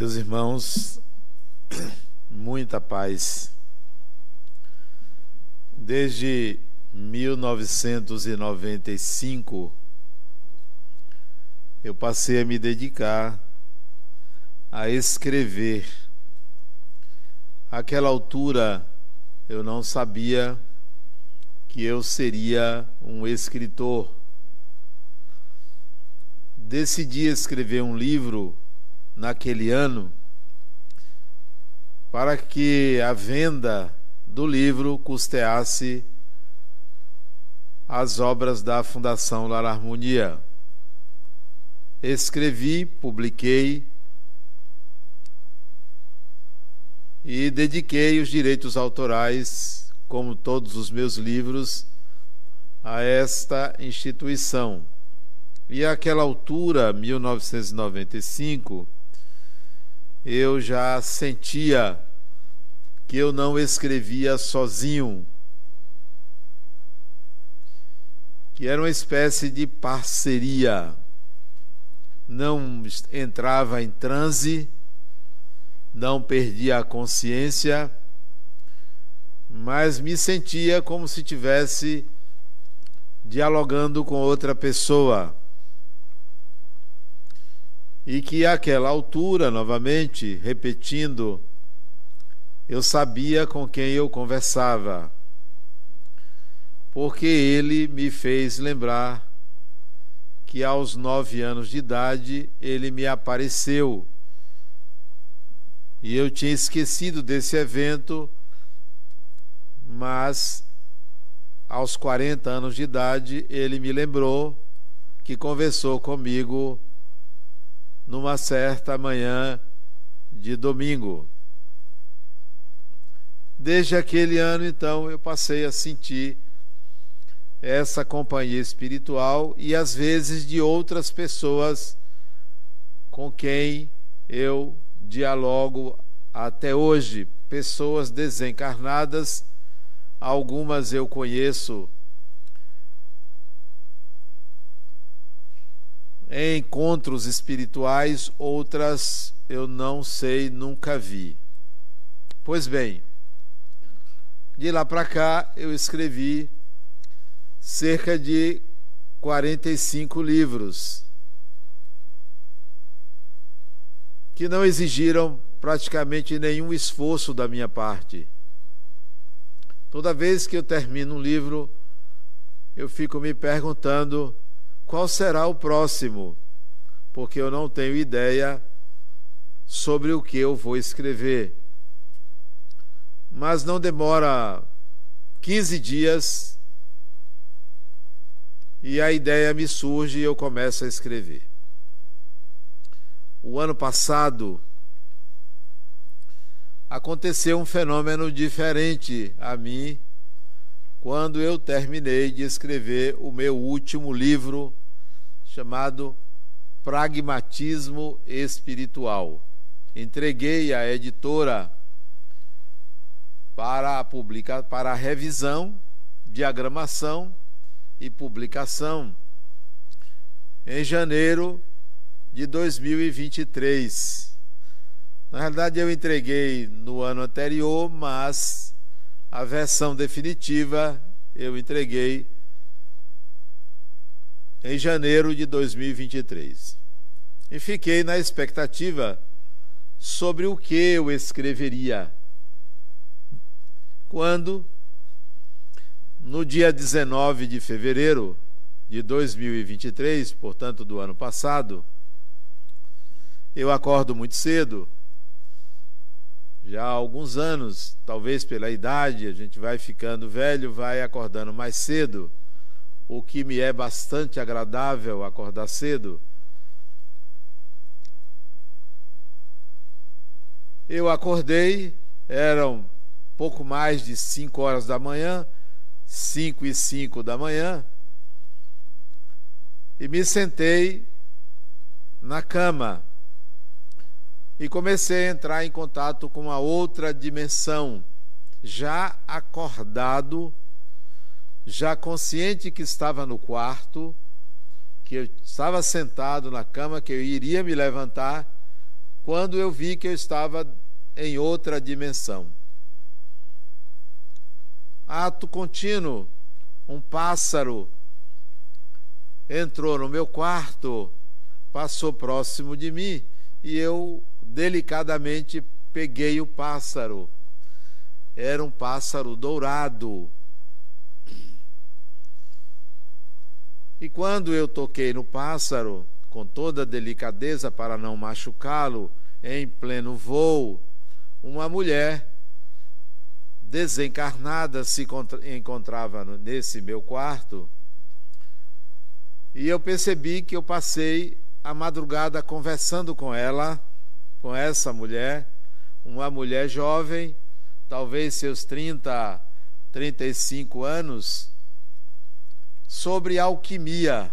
Meus irmãos, muita paz. Desde 1995, eu passei a me dedicar a escrever. Aquela altura, eu não sabia que eu seria um escritor. Decidi escrever um livro naquele ano para que a venda do livro custeasse as obras da Fundação Lar Harmonia. Escrevi, publiquei e dediquei os direitos autorais, como todos os meus livros, a esta instituição. E àquela altura, 1995, eu já sentia que eu não escrevia sozinho, que era uma espécie de parceria. Não entrava em transe, não perdia a consciência, mas me sentia como se tivesse dialogando com outra pessoa e que àquela altura, novamente, repetindo, eu sabia com quem eu conversava, porque ele me fez lembrar que aos nove anos de idade ele me apareceu. E eu tinha esquecido desse evento, mas aos 40 anos de idade ele me lembrou que conversou comigo numa certa manhã de domingo. Desde aquele ano, então, eu passei a sentir essa companhia espiritual e às vezes de outras pessoas com quem eu dialogo até hoje, pessoas desencarnadas, algumas eu conheço encontros espirituais, outras eu não sei, nunca vi. Pois bem, de lá para cá eu escrevi cerca de 45 livros que não exigiram praticamente nenhum esforço da minha parte. Toda vez que eu termino um livro, eu fico me perguntando qual será o próximo, porque eu não tenho ideia sobre o que eu vou escrever. Mas não demora 15 dias e a ideia me surge e eu começo a escrever. O ano passado aconteceu um fenômeno diferente a mim quando eu terminei de escrever o meu último livro chamado Pragmatismo Espiritual. Entreguei à editora para a publica, para a revisão, diagramação e publicação em janeiro de 2023. Na realidade, eu entreguei no ano anterior, mas a versão definitiva eu entreguei em janeiro de 2023. E fiquei na expectativa sobre o que eu escreveria. Quando, no dia 19 de fevereiro de 2023, portanto do ano passado, eu acordo muito cedo, já há alguns anos, talvez pela idade, a gente vai ficando velho, vai acordando mais cedo o que me é bastante agradável acordar cedo. Eu acordei, eram pouco mais de 5 horas da manhã, 5 e 5 da manhã, e me sentei na cama e comecei a entrar em contato com uma outra dimensão, já acordado já consciente que estava no quarto, que eu estava sentado na cama, que eu iria me levantar, quando eu vi que eu estava em outra dimensão. Ato contínuo, um pássaro entrou no meu quarto, passou próximo de mim e eu delicadamente peguei o pássaro. Era um pássaro dourado. E quando eu toquei no pássaro, com toda delicadeza para não machucá-lo, em pleno voo, uma mulher desencarnada se encontrava nesse meu quarto. E eu percebi que eu passei a madrugada conversando com ela, com essa mulher, uma mulher jovem, talvez seus 30, 35 anos, sobre alquimia.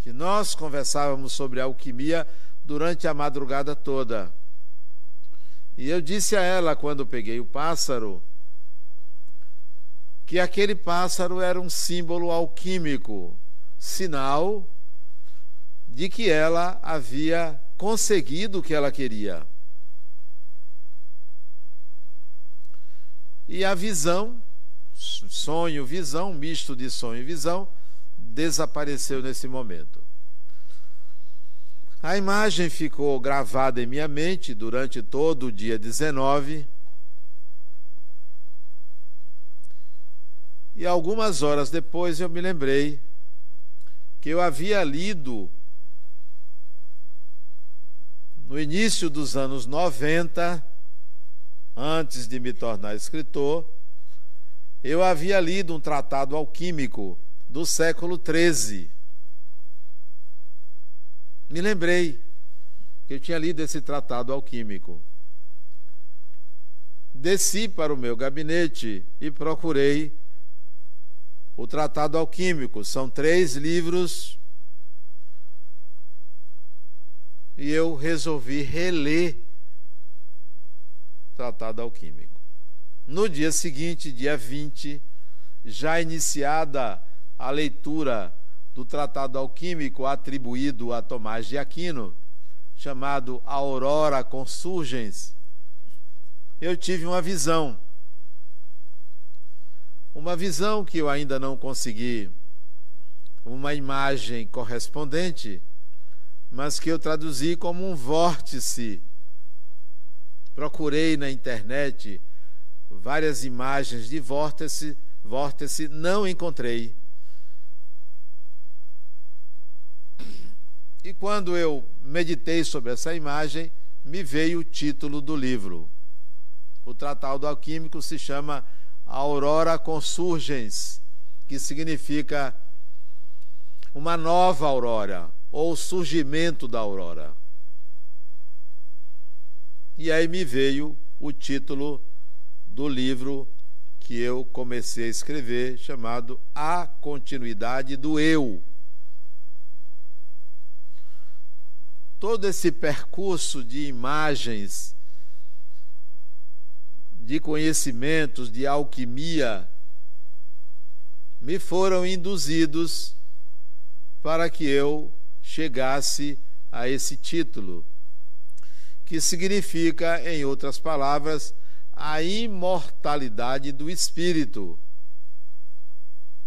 Que nós conversávamos sobre alquimia durante a madrugada toda. E eu disse a ela, quando peguei o pássaro, que aquele pássaro era um símbolo alquímico, sinal de que ela havia conseguido o que ela queria. E a visão, sonho, visão, misto de sonho e visão, desapareceu nesse momento. A imagem ficou gravada em minha mente durante todo o dia 19. E algumas horas depois eu me lembrei que eu havia lido no início dos anos 90, antes de me tornar escritor, eu havia lido um tratado alquímico do século XIII me lembrei que eu tinha lido esse tratado alquímico. Desci para o meu gabinete e procurei o tratado alquímico. São três livros. E eu resolvi reler o tratado alquímico. No dia seguinte, dia 20, já iniciada a leitura do tratado alquímico atribuído a Tomás de Aquino, chamado Aurora Consurgens, eu tive uma visão. Uma visão que eu ainda não consegui uma imagem correspondente, mas que eu traduzi como um vórtice. Procurei na internet várias imagens de vórtice, vórtice não encontrei. E quando eu meditei sobre essa imagem, me veio o título do livro. O Tratado Alquímico se chama Aurora Consurgens, que significa uma nova aurora, ou surgimento da aurora. E aí me veio o título do livro que eu comecei a escrever, chamado A Continuidade do Eu. todo esse percurso de imagens, de conhecimentos, de alquimia, me foram induzidos para que eu chegasse a esse título, que significa, em outras palavras, a imortalidade do espírito,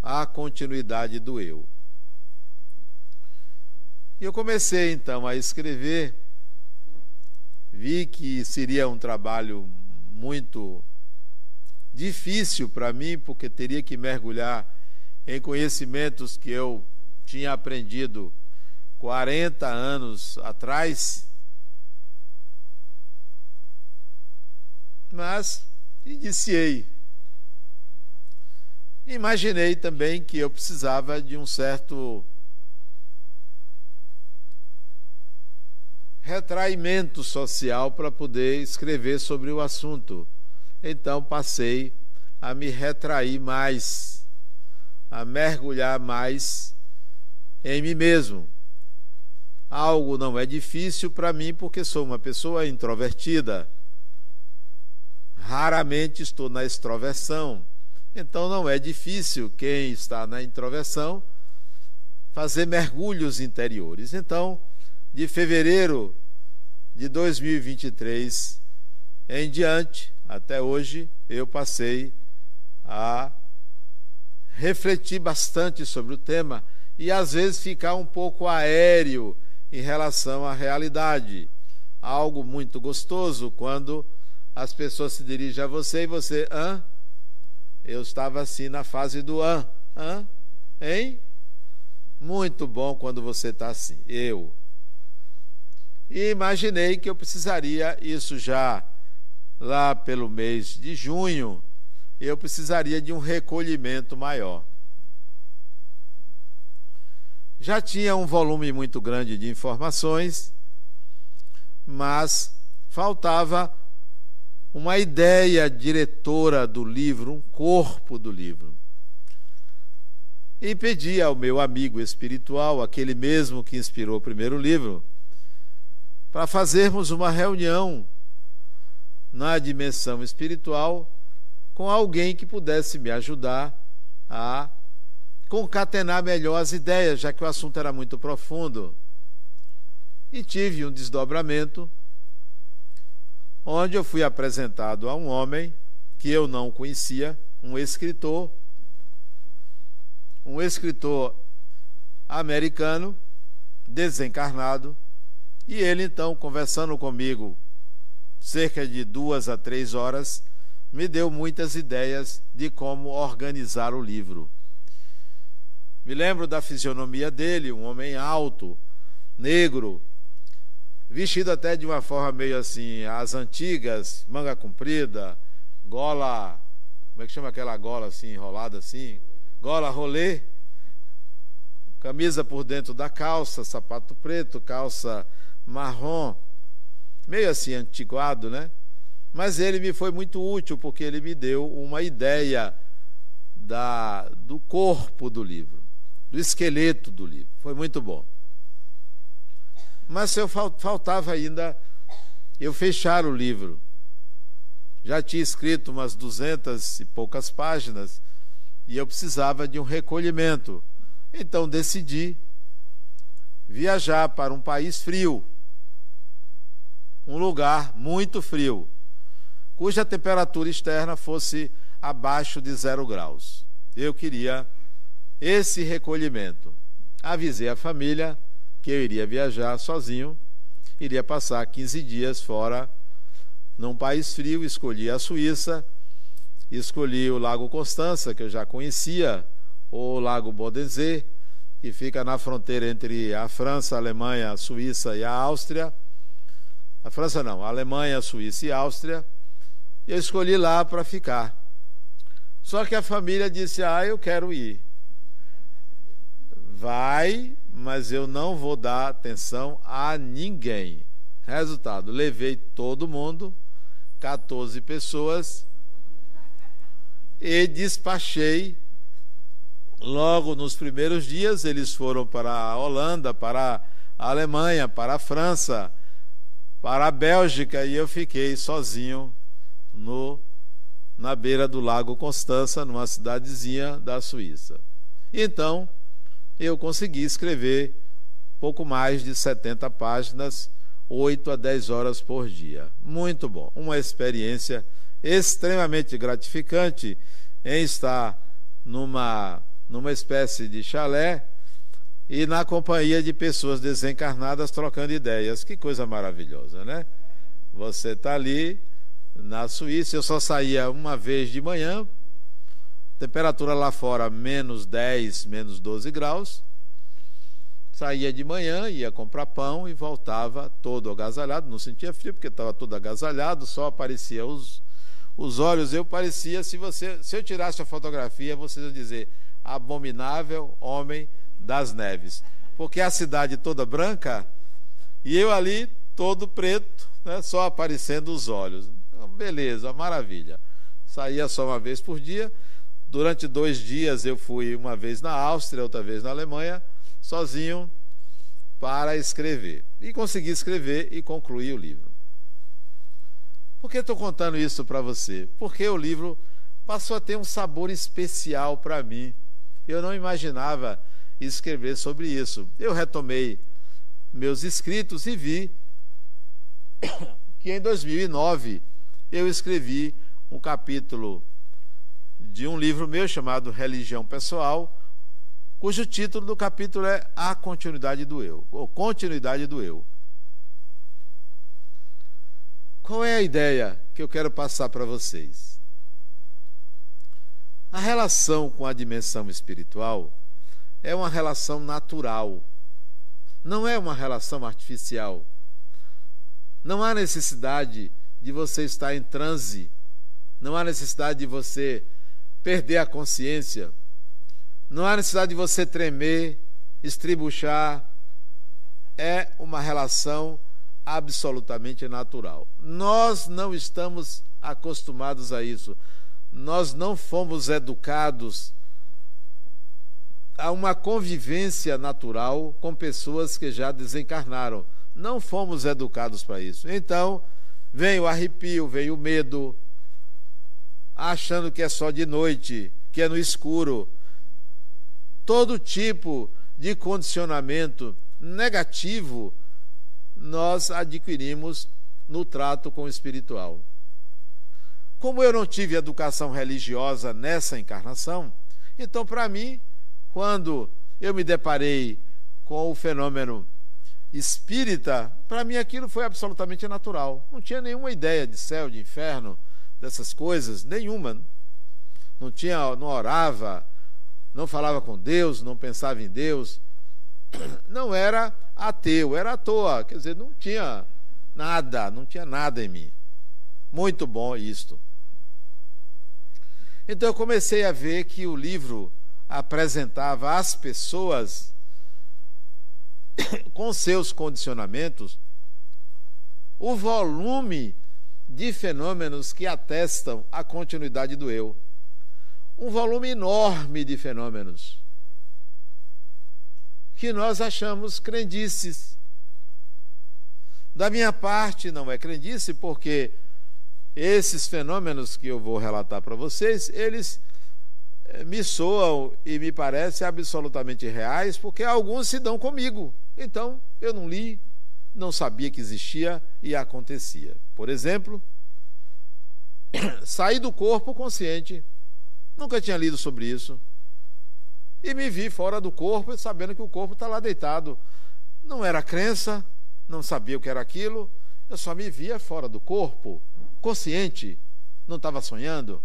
a continuidade do eu. E eu comecei então a escrever, vi que seria um trabalho muito difícil para mim, porque teria que mergulhar em conhecimentos que eu tinha aprendido 40 anos atrás. Mas iniciei. Imaginei também que eu precisava de um certo retraimento social para poder escrever sobre o assunto. Então passei a me retrair mais, a mergulhar mais em mim mesmo. Algo não é difícil para mim porque sou uma pessoa introvertida. Raramente estou na extroversão. Então não é difícil quem está na introversão fazer mergulhos interiores. Então, de fevereiro de 2023 em diante, até hoje, eu passei a refletir bastante sobre o tema e às vezes ficar um pouco aéreo em relação à realidade. Algo muito gostoso quando as pessoas se dirigem a você e você, hã? Eu estava assim na fase do hã, hã? Hein? Muito bom quando você está assim. Eu. E imaginei que eu precisaria, isso já lá pelo mês de junho, eu precisaria de um recolhimento maior. Já tinha um volume muito grande de informações, mas faltava uma ideia diretora do livro, um corpo do livro. E pedi ao meu amigo espiritual, aquele mesmo que inspirou o primeiro livro, para fazermos uma reunião na dimensão espiritual com alguém que pudesse me ajudar a concatenar melhor as ideias, já que o assunto era muito profundo. E tive um desdobramento onde eu fui apresentado a um homem que eu não conhecia, um escritor, um escritor americano, desencarnado, e ele então, conversando comigo cerca de duas a três horas, me deu muitas ideias de como organizar o livro. Me lembro da fisionomia dele, um homem alto, negro, vestido até de uma forma meio assim, as antigas, manga comprida, gola, como é que chama aquela gola assim, enrolada assim? Gola rolê, camisa por dentro da calça, sapato preto, calça marrom, meio assim antiquado, né? Mas ele me foi muito útil porque ele me deu uma ideia da, do corpo do livro, do esqueleto do livro. Foi muito bom. Mas eu faltava ainda eu fechar o livro. Já tinha escrito umas duzentas e poucas páginas e eu precisava de um recolhimento. Então decidi viajar para um país frio, um lugar muito frio, cuja temperatura externa fosse abaixo de zero graus. Eu queria esse recolhimento. Avisei a família que eu iria viajar sozinho, iria passar 15 dias fora num país frio, escolhi a Suíça, escolhi o Lago Constança, que eu já conhecia, ou o Lago Bodensee, que fica na fronteira entre a França, a Alemanha, a Suíça e a Áustria. A França não, a Alemanha, a Suíça e a Áustria. E eu escolhi lá para ficar. Só que a família disse: Ah, eu quero ir. Vai, mas eu não vou dar atenção a ninguém. Resultado: levei todo mundo, 14 pessoas, e despachei. Logo nos primeiros dias, eles foram para a Holanda, para a Alemanha, para a França, para a Bélgica, e eu fiquei sozinho no na beira do Lago Constança, numa cidadezinha da Suíça. Então, eu consegui escrever pouco mais de 70 páginas, 8 a 10 horas por dia. Muito bom. Uma experiência extremamente gratificante em estar numa, numa espécie de chalé e na companhia de pessoas desencarnadas trocando ideias. Que coisa maravilhosa, né? Você está ali na Suíça, eu só saía uma vez de manhã Temperatura lá fora menos 10, menos 12 graus. Saía de manhã, ia comprar pão e voltava todo agasalhado. Não sentia frio porque estava todo agasalhado, só aparecia os, os olhos. Eu parecia, se você, se eu tirasse a fotografia, vocês iam dizer abominável homem das neves, porque a cidade toda branca e eu ali todo preto, né, só aparecendo os olhos. Então, beleza, maravilha. Saía só uma vez por dia. Durante dois dias eu fui uma vez na Áustria, outra vez na Alemanha, sozinho para escrever. E consegui escrever e concluir o livro. Por que estou contando isso para você? Porque o livro passou a ter um sabor especial para mim. Eu não imaginava escrever sobre isso. Eu retomei meus escritos e vi que em 2009 eu escrevi um capítulo de um livro meu chamado Religião Pessoal, cujo título do capítulo é A Continuidade do Eu, ou Continuidade do Eu. Qual é a ideia que eu quero passar para vocês? A relação com a dimensão espiritual é uma relação natural, não é uma relação artificial. Não há necessidade de você estar em transe, não há necessidade de você perder a consciência, não há necessidade de você tremer, estribuchar. É uma relação absolutamente natural. Nós não estamos acostumados a isso. Nós não fomos educados a uma convivência natural com pessoas que já desencarnaram. Não fomos educados para isso. Então, vem o arrepio, vem o medo, achando que é só de noite, que é no escuro. Todo tipo de condicionamento negativo nós adquirimos no trato com o espiritual. Como eu não tive educação religiosa nessa encarnação, então para mim, quando eu me deparei com o fenômeno espírita, para mim aquilo foi absolutamente natural. Não tinha nenhuma ideia de céu, de inferno, dessas coisas, nenhuma. Não tinha, não orava, não falava com Deus, não pensava em Deus. Não era ateu, era à toa, quer dizer, não tinha nada, não tinha nada em mim. Muito bom isto. Então eu comecei a ver que o livro apresentava às pessoas com seus condicionamentos o volume de fenômenos que atestam a continuidade do eu. Um volume enorme de fenômenos que nós achamos crendices. Da minha parte, não é crendice, porque esses fenômenos que eu vou relatar para vocês, eles eh, me soam e me parecem absolutamente reais, porque alguns se dão comigo. Então, eu não li, não sabia que existia e acontecia. Por exemplo, saí do corpo consciente. Nunca tinha lido sobre isso e me vi fora do corpo, sabendo que o corpo está lá deitado. Não era crença, não sabia o que era aquilo, eu só me via fora do corpo, consciente, não estava sonhando.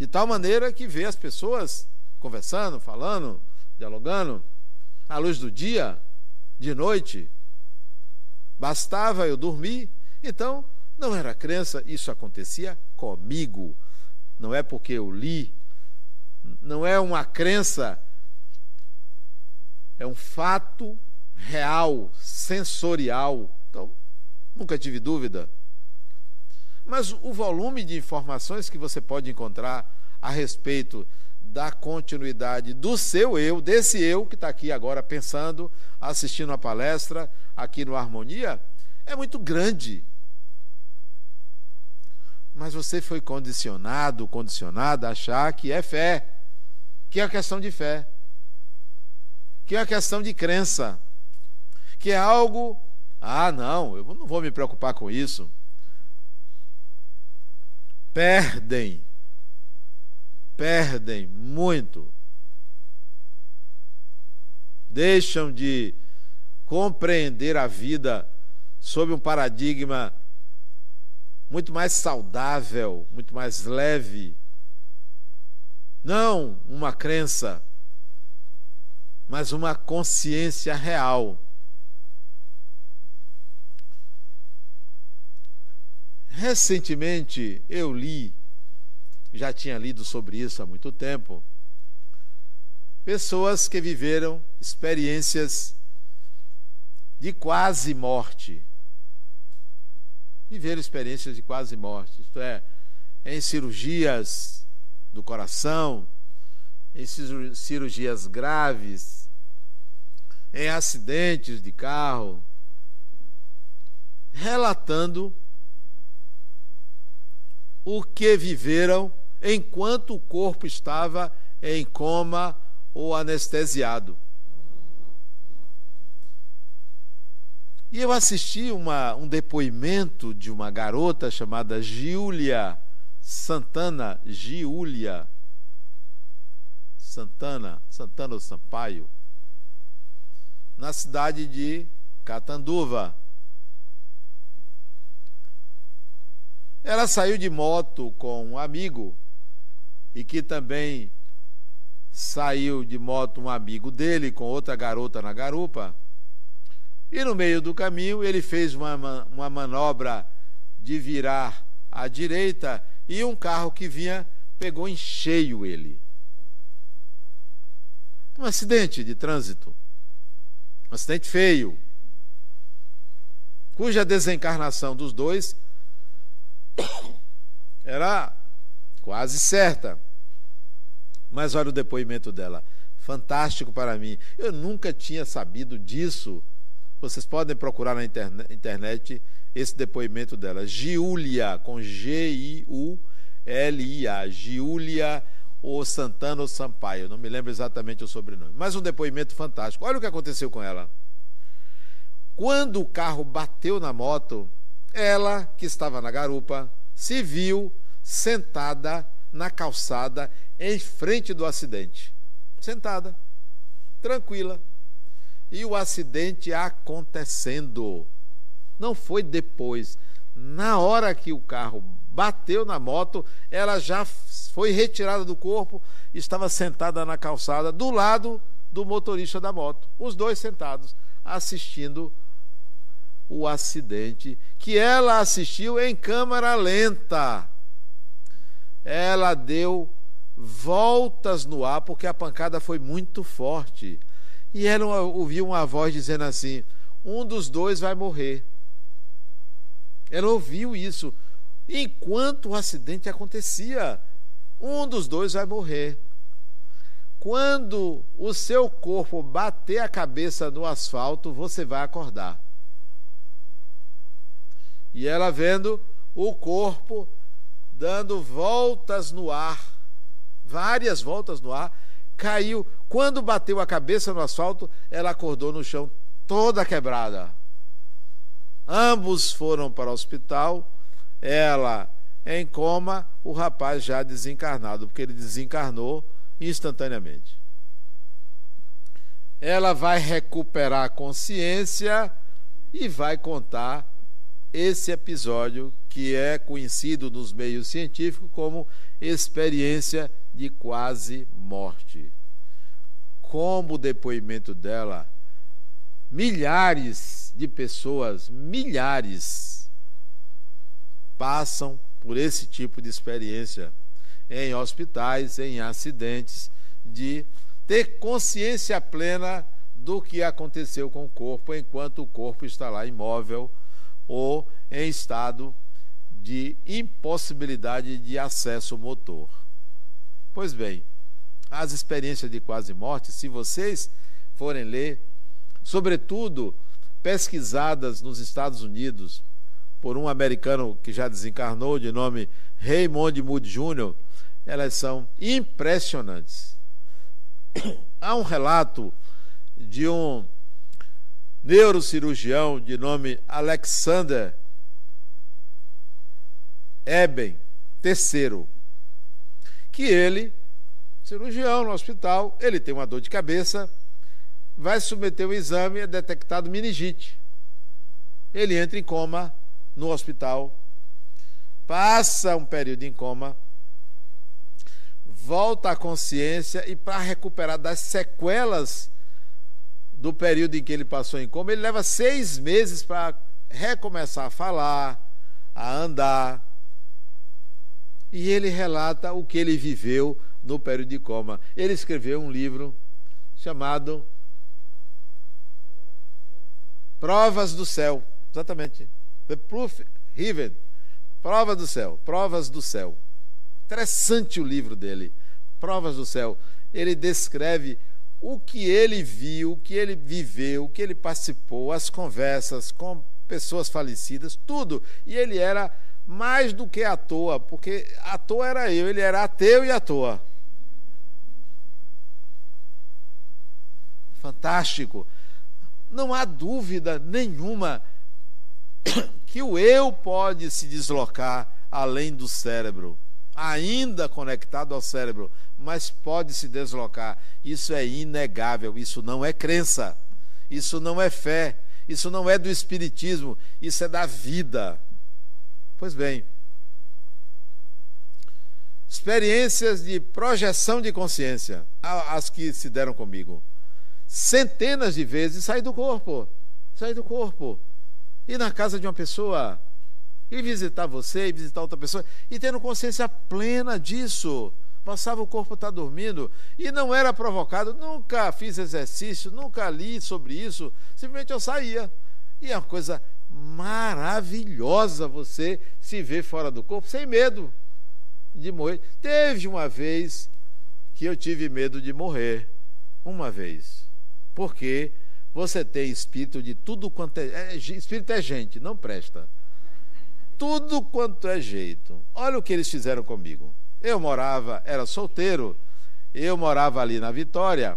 De tal maneira que vê as pessoas conversando, falando, dialogando, à luz do dia, de noite. Bastava eu dormir, então não era crença, isso acontecia comigo. Não é porque eu li, não é uma crença, é um fato real, sensorial. Então, nunca tive dúvida. Mas o volume de informações que você pode encontrar a respeito da continuidade do seu eu, desse eu que está aqui agora pensando, assistindo a palestra aqui no Harmonia, é muito grande. Mas você foi condicionado, condicionada a achar que é fé que é a questão de fé, que é a questão de crença, que é algo, ah, não, eu não vou me preocupar com isso. Perdem, perdem muito. Deixam de compreender a vida sob um paradigma muito mais saudável, muito mais leve, não uma crença, mas uma consciência real. Recentemente eu li, já tinha lido sobre isso há muito tempo, pessoas que viveram experiências de quase morte. Viveram experiências de quase morte, isto é, em cirurgias do coração, em cirurgias graves, em acidentes de carro, relatando o que viveram enquanto o corpo estava em coma ou anestesiado. E eu assisti uma, um depoimento de uma garota chamada Giulia Santana, Giulia Santana, Santana ou Sampaio, na cidade de Catanduva. Ela saiu de moto com um amigo e que também saiu de moto um amigo dele com outra garota na garupa. E no meio do caminho ele fez uma, uma manobra de virar à direita e um carro que vinha pegou em cheio ele. Um acidente de trânsito. Um acidente feio. Cuja desencarnação dos dois era quase certa. Mas olha o depoimento dela. Fantástico para mim. Eu nunca tinha sabido disso. Vocês podem procurar na internet esse depoimento dela. Giulia, com G-I-U-L-I-A. Giulia ou Santana ou Sampaio. Não me lembro exatamente o sobrenome. Mas um depoimento fantástico. Olha o que aconteceu com ela. Quando o carro bateu na moto, ela, que estava na garupa, se viu sentada na calçada em frente do acidente. Sentada, tranquila. E o acidente acontecendo. Não foi depois. Na hora que o carro bateu na moto, ela já foi retirada do corpo, estava sentada na calçada do lado do motorista da moto. Os dois sentados, assistindo o acidente que ela assistiu em câmera lenta. Ela deu voltas no ar porque a pancada foi muito forte. E ela ouviu uma voz dizendo assim: um dos dois vai morrer. Ela ouviu isso enquanto o acidente acontecia. Um dos dois vai morrer. Quando o seu corpo bater a cabeça no asfalto, você vai acordar. E ela vendo o corpo dando voltas no ar, várias voltas no ar, caiu. Quando bateu a cabeça no asfalto, ela acordou no chão toda quebrada. Ambos foram para o hospital, ela em coma, o rapaz já desencarnado, porque ele desencarnou instantaneamente. Ela vai recuperar a consciência e vai contar esse episódio que é conhecido nos meios científicos como experiência de quase morte. Como depoimento dela, milhares de pessoas, milhares, passam por esse tipo de experiência em hospitais, em acidentes, de ter consciência plena do que aconteceu com o corpo enquanto o corpo está lá imóvel ou em estado de impossibilidade de acesso motor. Pois bem, as experiências de quase morte, se vocês forem ler, sobretudo pesquisadas nos Estados Unidos por um americano que já desencarnou, de nome Raymond Moody Jr., elas são impressionantes. Há um relato de um neurocirurgião de nome Alexander Eben III, que ele, cirurgião no hospital, ele tem uma dor de cabeça, vai submeter o exame e é detectado meningite. Ele entra em coma no hospital, passa um período em coma, volta à consciência e para recuperar das sequelas do período em que ele passou em coma, ele leva seis meses para recomeçar a falar, a andar. E ele relata o que ele viveu no período de coma. Ele escreveu um livro chamado Provas do Céu. Exatamente. The Proof Heaven. Provas do Céu. Provas do Céu. Interessante o livro dele. Provas do Céu. Ele descreve o que ele viu, o que ele viveu, o que ele participou, as conversas com pessoas falecidas, tudo. E ele era mais do que à toa, porque à toa era eu, ele era ateu e à toa. Fantástico. não há dúvida nenhuma que o eu pode se deslocar além do cérebro, ainda conectado ao cérebro, mas pode se deslocar. Isso é inegável, isso não é crença, isso não é fé, isso não é do espiritismo, isso é da vida. Pois bem, experiências de projeção de consciência, as que se deram comigo. Centenas de vezes sair do corpo, sair do corpo, ir na casa de uma pessoa, ir visitar você, ir visitar outra pessoa, e tendo consciência plena disso. Passava o corpo estar tá dormindo. E não era provocado, nunca fiz exercício, nunca li sobre isso, simplesmente eu saía. E é uma coisa maravilhosa você se ver fora do corpo sem medo de morrer. Teve uma vez que eu tive medo de morrer. Uma vez. Porque você tem espírito de tudo quanto é, é. Espírito é gente, não presta. Tudo quanto é jeito. Olha o que eles fizeram comigo. Eu morava, era solteiro, eu morava ali na Vitória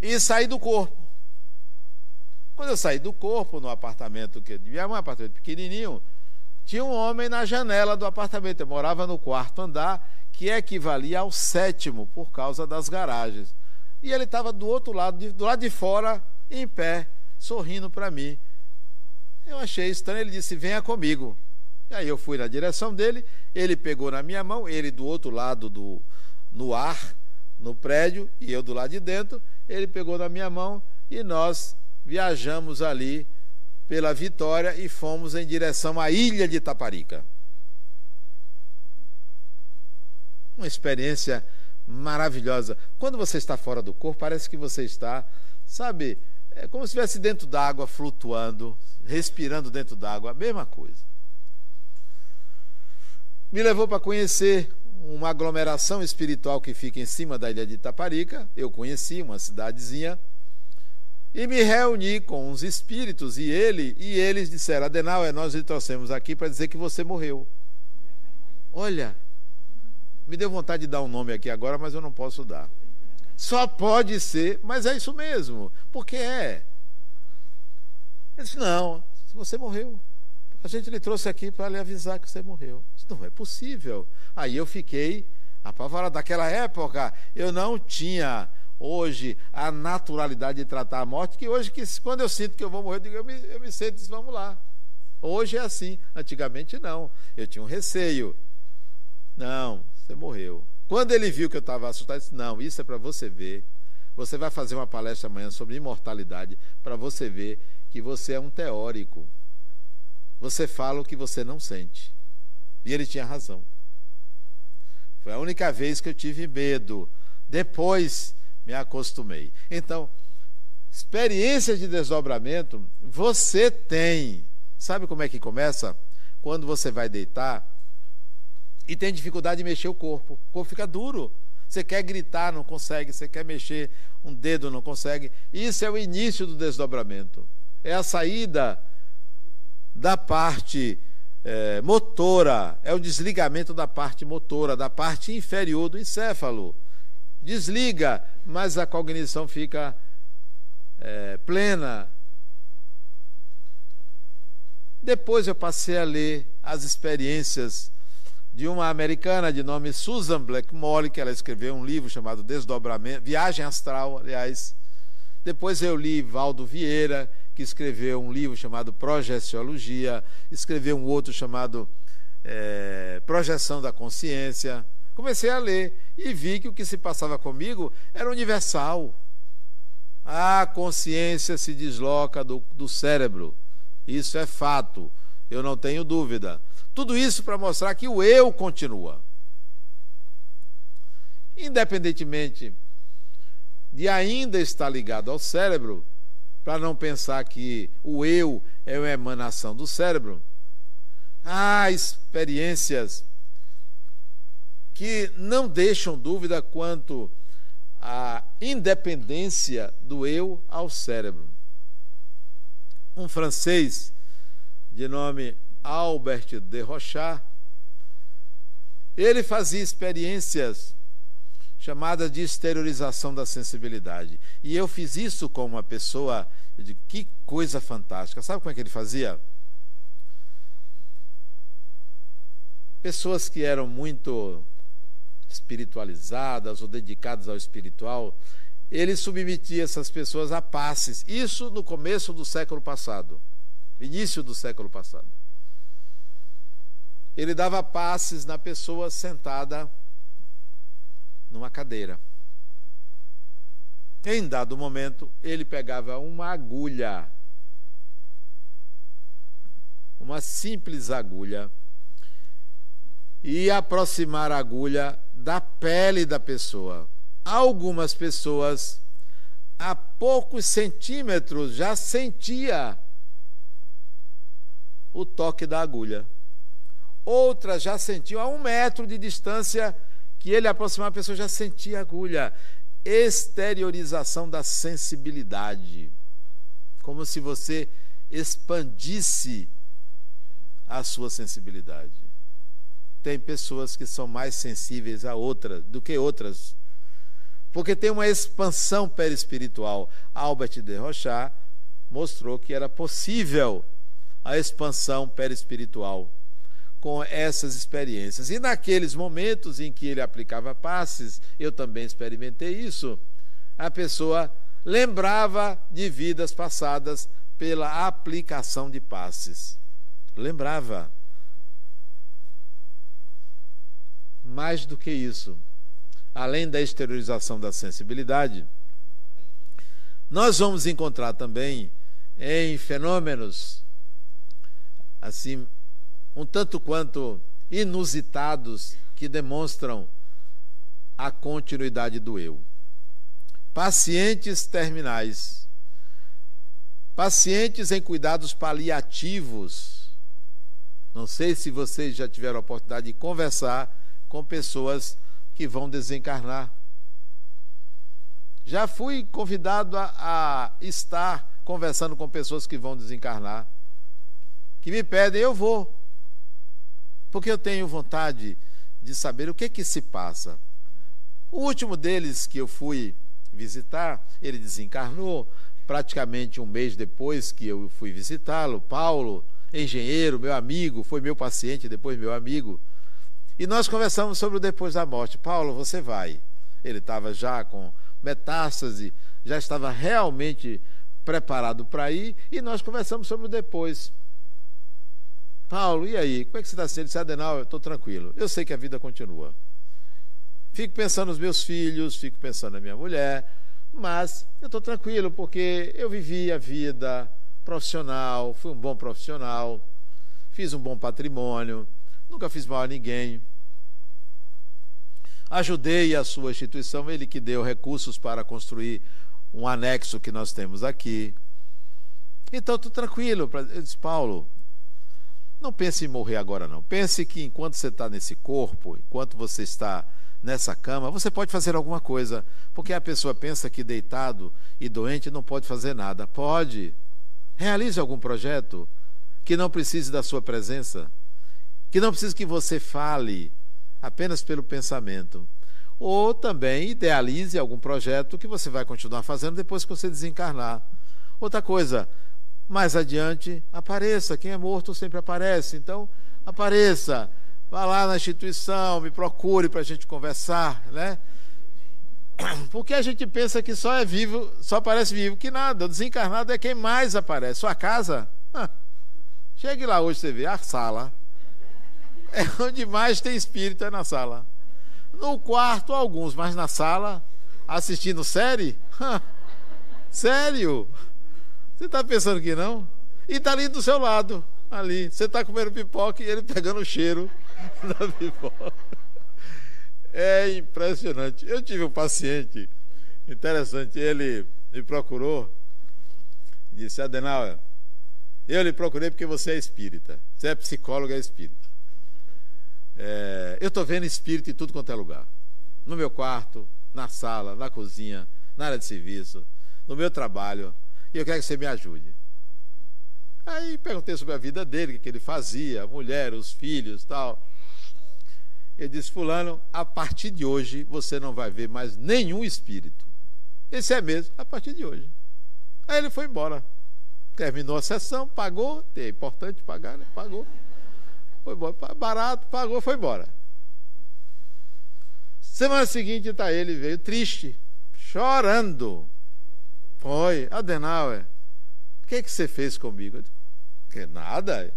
e saí do corpo. Quando eu saí do corpo no apartamento que minha mãe, um apartamento pequenininho, tinha um homem na janela do apartamento. Eu morava no quarto andar, que equivalia ao sétimo, por causa das garagens. E ele estava do outro lado, do lado de fora, em pé, sorrindo para mim. Eu achei estranho, ele disse: Venha comigo. E aí eu fui na direção dele, ele pegou na minha mão, ele do outro lado do no ar, no prédio, e eu do lado de dentro. Ele pegou na minha mão e nós viajamos ali pela Vitória e fomos em direção à ilha de Taparica. Uma experiência maravilhosa. Quando você está fora do corpo, parece que você está, sabe, é como se estivesse dentro d'água, flutuando, respirando dentro d'água, a mesma coisa. Me levou para conhecer uma aglomeração espiritual que fica em cima da ilha de Taparica. Eu conheci uma cidadezinha e me reuni com os espíritos e ele e eles disseram: Adenal, é nós lhe trouxemos aqui para dizer que você morreu. Olha, me deu vontade de dar um nome aqui agora, mas eu não posso dar. Só pode ser, mas é isso mesmo, porque é. Ele disse: Não, você morreu. A gente lhe trouxe aqui para lhe avisar que você morreu. Disse, não é possível. Aí eu fiquei apavorado. Naquela época, eu não tinha hoje a naturalidade de tratar a morte, que hoje, que, quando eu sinto que eu vou morrer, eu, digo, eu, me, eu me sento e digo, vamos lá. Hoje é assim, antigamente não. Eu tinha um receio. Não, você morreu. Quando ele viu que eu estava assustado, disse: Não, isso é para você ver. Você vai fazer uma palestra amanhã sobre imortalidade para você ver que você é um teórico. Você fala o que você não sente. E ele tinha razão. Foi a única vez que eu tive medo. Depois me acostumei. Então, experiência de desdobramento você tem. Sabe como é que começa? Quando você vai deitar e tem dificuldade de mexer o corpo. O corpo fica duro. Você quer gritar, não consegue. Você quer mexer um dedo, não consegue. Isso é o início do desdobramento. É a saída da parte é, motora, é o desligamento da parte motora, da parte inferior do encéfalo desliga, mas a cognição fica é, plena. Depois eu passei a ler as experiências de uma americana de nome Susan Blackmore, que ela escreveu um livro chamado Desdobramento, Viagem Astral, aliás. Depois eu li Valdo Vieira, que escreveu um livro chamado Projeciologia, escreveu um outro chamado é, Projeção da Consciência. Comecei a ler e vi que o que se passava comigo era universal. A consciência se desloca do, do cérebro. Isso é fato, eu não tenho dúvida. Tudo isso para mostrar que o eu continua. Independentemente de ainda estar ligado ao cérebro, para não pensar que o eu é uma emanação do cérebro, há experiências que não deixam dúvida quanto à independência do eu ao cérebro. Um francês de nome Albert de Rochard, ele fazia experiências chamada de exteriorização da sensibilidade. E eu fiz isso com uma pessoa, eu digo, que coisa fantástica. Sabe como é que ele fazia? Pessoas que eram muito espiritualizadas ou dedicadas ao espiritual, ele submetia essas pessoas a passes. Isso no começo do século passado, início do século passado. Ele dava passes na pessoa sentada numa cadeira. Em dado momento, ele pegava uma agulha, uma simples agulha, e ia aproximar a agulha da pele da pessoa. Algumas pessoas, a poucos centímetros, já sentia o toque da agulha. Outras já sentiam a um metro de distância que ele aproximava a pessoa já sentia agulha. Exteriorização da sensibilidade. Como se você expandisse a sua sensibilidade. Tem pessoas que são mais sensíveis a outras do que outras. Porque tem uma expansão perispiritual. Albert de Rochard mostrou que era possível a expansão perispiritual com essas experiências. E naqueles momentos em que ele aplicava passes, eu também experimentei isso, a pessoa lembrava de vidas passadas pela aplicação de passes. Lembrava. Mais do que isso, além da exteriorização da sensibilidade, nós vamos encontrar também em fenômenos assim um tanto quanto inusitados que demonstram a continuidade do eu. Pacientes terminais. Pacientes em cuidados paliativos. Não sei se vocês já tiveram a oportunidade de conversar com pessoas que vão desencarnar. Já fui convidado a, a estar conversando com pessoas que vão desencarnar, que me pedem, eu vou porque eu tenho vontade de saber o que que se passa. O último deles que eu fui visitar, ele desencarnou praticamente um mês depois que eu fui visitá-lo. Paulo, engenheiro, meu amigo, foi meu paciente, depois meu amigo. E nós conversamos sobre o depois da morte. Paulo, você vai. Ele estava já com metástase, já estava realmente preparado para ir, e nós conversamos sobre o depois. Paulo, e aí? Como é que você está sendo? Ele disse, Adenal, eu estou tranquilo. Eu sei que a vida continua. Fico pensando nos meus filhos, fico pensando na minha mulher, mas eu estou tranquilo porque eu vivi a vida profissional, fui um bom profissional, fiz um bom patrimônio, nunca fiz mal a ninguém. Ajudei a sua instituição, ele que deu recursos para construir um anexo que nós temos aqui. Então, estou tranquilo. Eu disse, Paulo, não pense em morrer agora, não. Pense que enquanto você está nesse corpo, enquanto você está nessa cama, você pode fazer alguma coisa. Porque a pessoa pensa que deitado e doente não pode fazer nada. Pode. Realize algum projeto que não precise da sua presença, que não precise que você fale apenas pelo pensamento. Ou também idealize algum projeto que você vai continuar fazendo depois que você desencarnar. Outra coisa, mais adiante apareça. Quem é morto sempre aparece. Então, apareça. Vá lá na instituição, me procure para a gente conversar, né? Porque a gente pensa que só é vivo, só aparece vivo, que nada. O desencarnado é quem mais aparece. Sua casa? Ah, chegue lá hoje, você vê, a sala. É onde mais tem espírito, é na sala. No quarto, alguns, mas na sala, assistindo série? Sério? Você está pensando que não? E está ali do seu lado, ali. Você está comendo pipoca e ele pegando o cheiro da pipoca. É impressionante. Eu tive um paciente interessante, ele me procurou e disse, Adenauer, eu lhe procurei porque você é espírita. Você é psicóloga, espírita. É, eu estou vendo espírito em tudo quanto é lugar. No meu quarto, na sala, na cozinha, na área de serviço, no meu trabalho e eu quero que você me ajude. Aí perguntei sobre a vida dele, o que ele fazia, a mulher, os filhos tal. Ele disse: Fulano, a partir de hoje você não vai ver mais nenhum espírito. Esse é mesmo, a partir de hoje. Aí ele foi embora. Terminou a sessão, pagou, é importante pagar, né? Pagou. Foi embora, barato, pagou, foi embora. Semana seguinte está ele, veio triste, chorando. Foi, Adenauer, o que, que você fez comigo? Eu disse, que nada.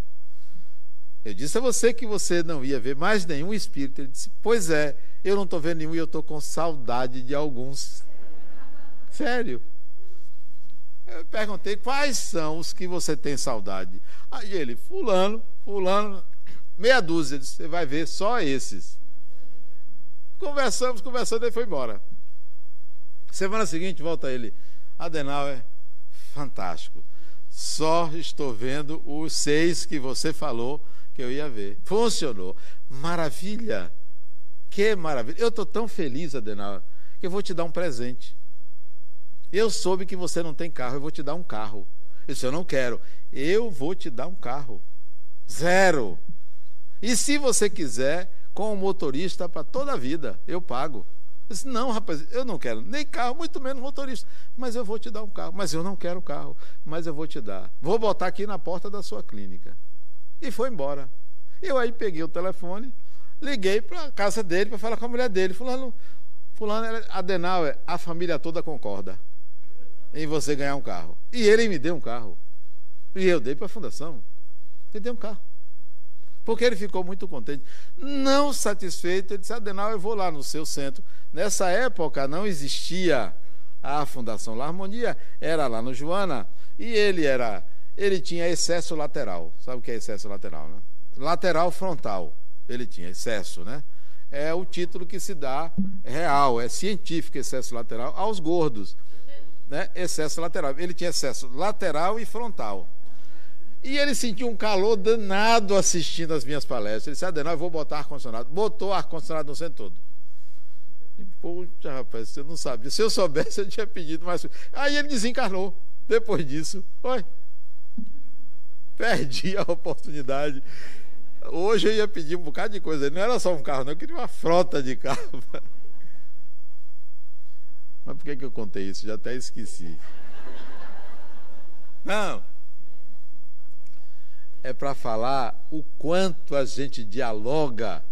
Eu disse a você que você não ia ver mais nenhum espírito. Ele disse, pois é, eu não estou vendo nenhum e eu estou com saudade de alguns. Sério. Eu perguntei quais são os que você tem saudade. Aí ele, fulano, fulano, meia dúzia. Disse, você vai ver só esses. Conversamos, conversando, ele foi embora. Semana seguinte, volta ele. Adenauer, fantástico. Só estou vendo os seis que você falou que eu ia ver. Funcionou. Maravilha. Que maravilha. Eu estou tão feliz, Adenauer, que eu vou te dar um presente. Eu soube que você não tem carro, eu vou te dar um carro. Disse, eu não quero. Eu vou te dar um carro. Zero. E se você quiser, com o motorista para toda a vida, eu pago. Eu disse, não, rapaz, eu não quero nem carro, muito menos motorista. Mas eu vou te dar um carro. Mas eu não quero carro, mas eu vou te dar. Vou botar aqui na porta da sua clínica. E foi embora. Eu aí peguei o telefone, liguei para a casa dele para falar com a mulher dele. Fulano, fulano Adenauer, a família toda concorda em você ganhar um carro. E ele me deu um carro. E eu dei para a fundação. Ele deu um carro. Porque ele ficou muito contente. Não satisfeito, ele disse: Adenal, eu vou lá no seu centro. Nessa época não existia a Fundação La Harmonia, era lá no Joana, e ele era. Ele tinha excesso lateral. Sabe o que é excesso lateral, né? Lateral frontal. Ele tinha excesso, né? É o título que se dá real, é científico excesso lateral aos gordos né, excesso lateral. Ele tinha excesso lateral e frontal. E ele sentiu um calor danado assistindo as minhas palestras. Ele disse, Adenal, eu vou botar ar-condicionado. Botou ar-condicionado no centro todo. Poxa, rapaz, eu não sabia. Se eu soubesse, eu tinha pedido mais. Aí ele desencarnou. Depois disso, oi. Perdi a oportunidade. Hoje eu ia pedir um bocado de coisa. Não era só um carro, não. Eu queria uma frota de carro. Mas por que, que eu contei isso? Já até esqueci. Não. É para falar o quanto a gente dialoga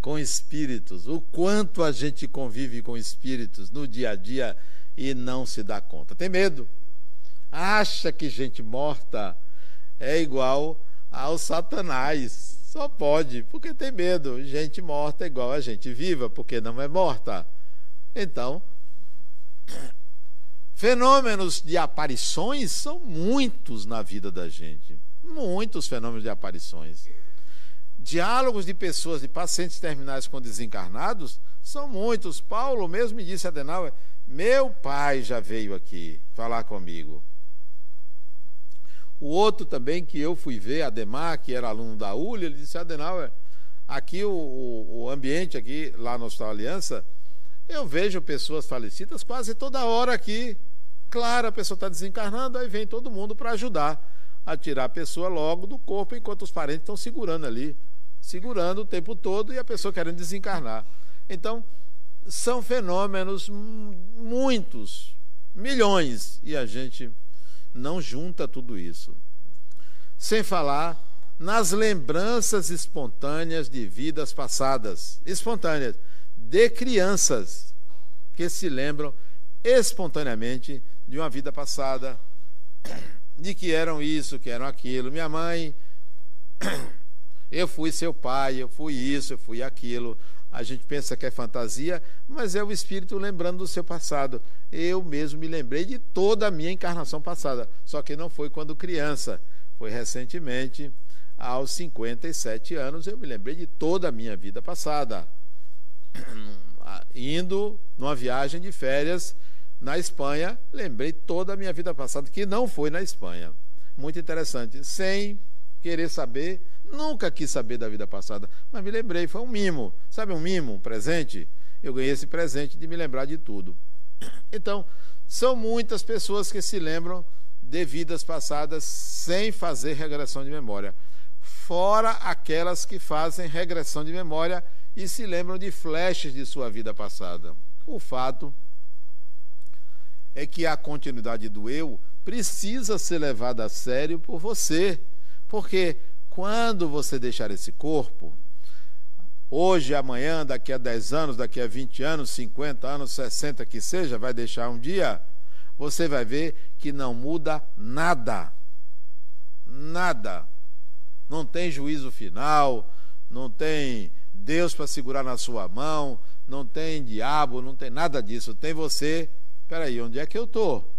com espíritos, o quanto a gente convive com espíritos no dia a dia e não se dá conta. Tem medo. Acha que gente morta é igual ao Satanás. Só pode, porque tem medo. Gente morta é igual a gente viva, porque não é morta. Então, Fenômenos de aparições são muitos na vida da gente. Muitos fenômenos de aparições. Diálogos de pessoas, de pacientes terminais com desencarnados, são muitos. Paulo mesmo me disse, Adenauer, meu pai já veio aqui falar comigo. O outro também que eu fui ver, Ademar, que era aluno da ULI, ele disse, Adenauer, aqui o, o ambiente aqui, lá no Hospital Aliança, eu vejo pessoas falecidas quase toda hora aqui. Claro, a pessoa está desencarnando, aí vem todo mundo para ajudar a tirar a pessoa logo do corpo, enquanto os parentes estão segurando ali, segurando o tempo todo e a pessoa querendo desencarnar. Então, são fenômenos muitos, milhões, e a gente não junta tudo isso. Sem falar nas lembranças espontâneas de vidas passadas, espontâneas de crianças que se lembram espontaneamente de uma vida passada, de que eram isso, que eram aquilo. Minha mãe, eu fui seu pai, eu fui isso, eu fui aquilo. A gente pensa que é fantasia, mas é o espírito lembrando do seu passado. Eu mesmo me lembrei de toda a minha encarnação passada, só que não foi quando criança, foi recentemente, aos 57 anos, eu me lembrei de toda a minha vida passada. Indo numa viagem de férias na Espanha, lembrei toda a minha vida passada, que não foi na Espanha. Muito interessante. Sem querer saber, nunca quis saber da vida passada, mas me lembrei, foi um mimo. Sabe um mimo, um presente? Eu ganhei esse presente de me lembrar de tudo. Então, são muitas pessoas que se lembram de vidas passadas sem fazer regressão de memória. Fora aquelas que fazem regressão de memória e se lembram de flashes de sua vida passada. O fato é que a continuidade do eu precisa ser levada a sério por você, porque quando você deixar esse corpo, hoje, amanhã, daqui a 10 anos, daqui a 20 anos, 50 anos, 60 que seja, vai deixar um dia, você vai ver que não muda nada. Nada. Não tem juízo final, não tem Deus para segurar na sua mão, não tem diabo, não tem nada disso. Tem você. Peraí, onde é que eu estou?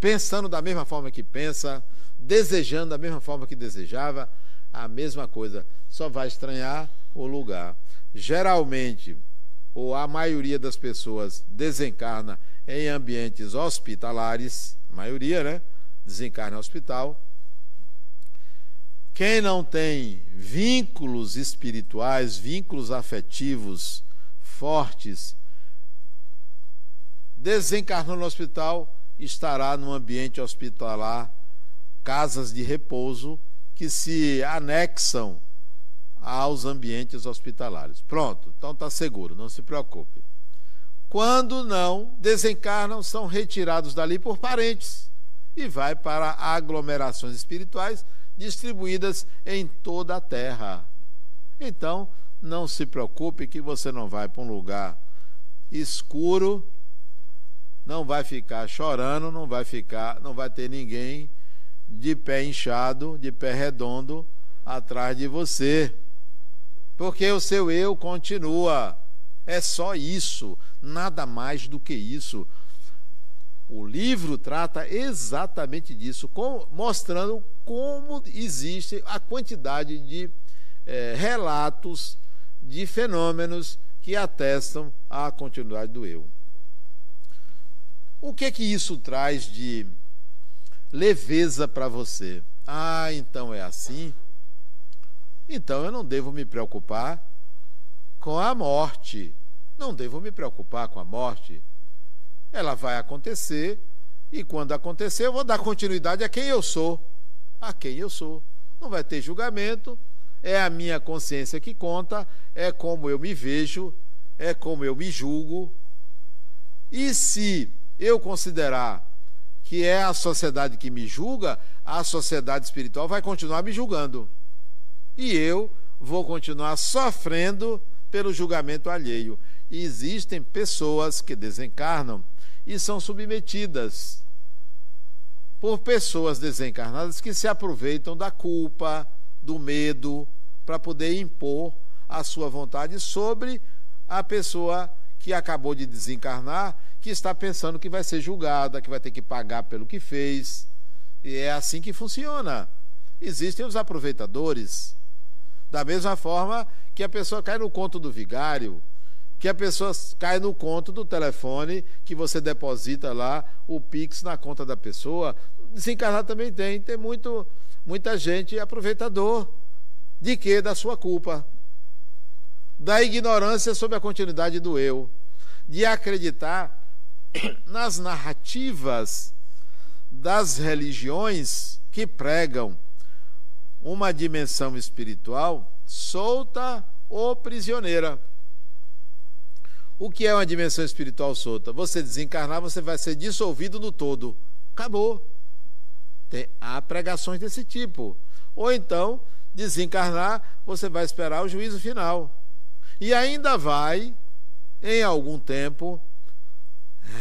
Pensando da mesma forma que pensa, desejando da mesma forma que desejava, a mesma coisa. Só vai estranhar o lugar. Geralmente, ou a maioria das pessoas desencarna em ambientes hospitalares, maioria, né? Desencarna em hospital. Quem não tem vínculos espirituais, vínculos afetivos fortes, desencarnou no hospital, estará no ambiente hospitalar, casas de repouso que se anexam aos ambientes hospitalares. Pronto, então está seguro, não se preocupe. Quando não desencarnam, são retirados dali por parentes e vai para aglomerações espirituais distribuídas em toda a terra. Então, não se preocupe que você não vai para um lugar escuro, não vai ficar chorando, não vai ficar, não vai ter ninguém de pé inchado, de pé redondo atrás de você. Porque o seu eu continua. É só isso, nada mais do que isso. O livro trata exatamente disso, com, mostrando como existe a quantidade de é, relatos de fenômenos que atestam a continuidade do eu. O que que isso traz de leveza para você? Ah, então é assim? Então eu não devo me preocupar com a morte. Não devo me preocupar com a morte ela vai acontecer e quando acontecer eu vou dar continuidade a quem eu sou, a quem eu sou. Não vai ter julgamento, é a minha consciência que conta, é como eu me vejo, é como eu me julgo. E se eu considerar que é a sociedade que me julga, a sociedade espiritual vai continuar me julgando. E eu vou continuar sofrendo pelo julgamento alheio. E existem pessoas que desencarnam e são submetidas por pessoas desencarnadas que se aproveitam da culpa, do medo, para poder impor a sua vontade sobre a pessoa que acabou de desencarnar, que está pensando que vai ser julgada, que vai ter que pagar pelo que fez. E é assim que funciona. Existem os aproveitadores. Da mesma forma que a pessoa cai no conto do vigário, que a pessoa cai no conto do telefone que você deposita lá o Pix na conta da pessoa. Desencarnar também tem, tem muito, muita gente aproveitador. De quê? Da sua culpa. Da ignorância sobre a continuidade do eu. De acreditar nas narrativas das religiões que pregam uma dimensão espiritual solta ou prisioneira. O que é uma dimensão espiritual solta? Você desencarnar, você vai ser dissolvido no todo. Acabou. Tem, há pregações desse tipo. Ou então, desencarnar, você vai esperar o juízo final. E ainda vai, em algum tempo,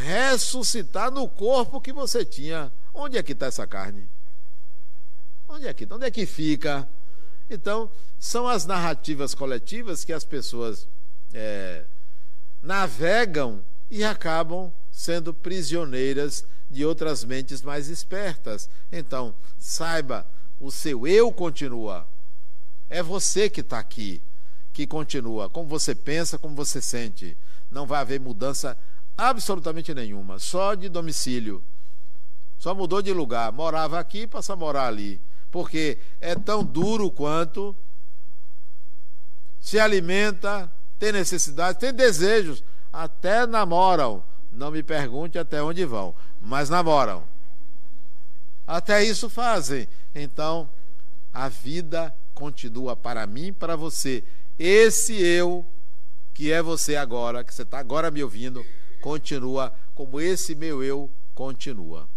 ressuscitar no corpo que você tinha. Onde é que está essa carne? Onde é que, onde é que fica? Então, são as narrativas coletivas que as pessoas é, navegam e acabam sendo prisioneiras de outras mentes mais espertas. Então, saiba, o seu eu continua. É você que está aqui, que continua. Como você pensa, como você sente. Não vai haver mudança absolutamente nenhuma, só de domicílio. Só mudou de lugar. Morava aqui, passa a morar ali. Porque é tão duro quanto se alimenta, tem necessidade, tem desejos, até namoram. Não me pergunte até onde vão, mas namoram. Até isso fazem. Então, a vida continua para mim, para você. Esse eu que é você agora, que você está agora me ouvindo, continua como esse meu eu continua.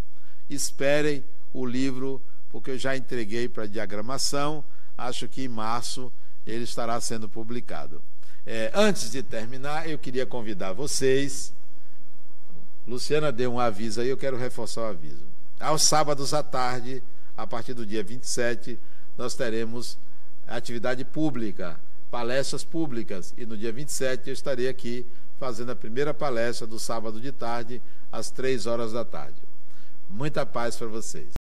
Esperem o livro, porque eu já entreguei para diagramação, acho que em março ele estará sendo publicado. É, antes de terminar, eu queria convidar vocês. Luciana deu um aviso aí, eu quero reforçar o aviso. Aos sábados à tarde, a partir do dia 27, nós teremos atividade pública, palestras públicas. E no dia 27 eu estarei aqui fazendo a primeira palestra do sábado de tarde, às três horas da tarde. Muita paz para vocês.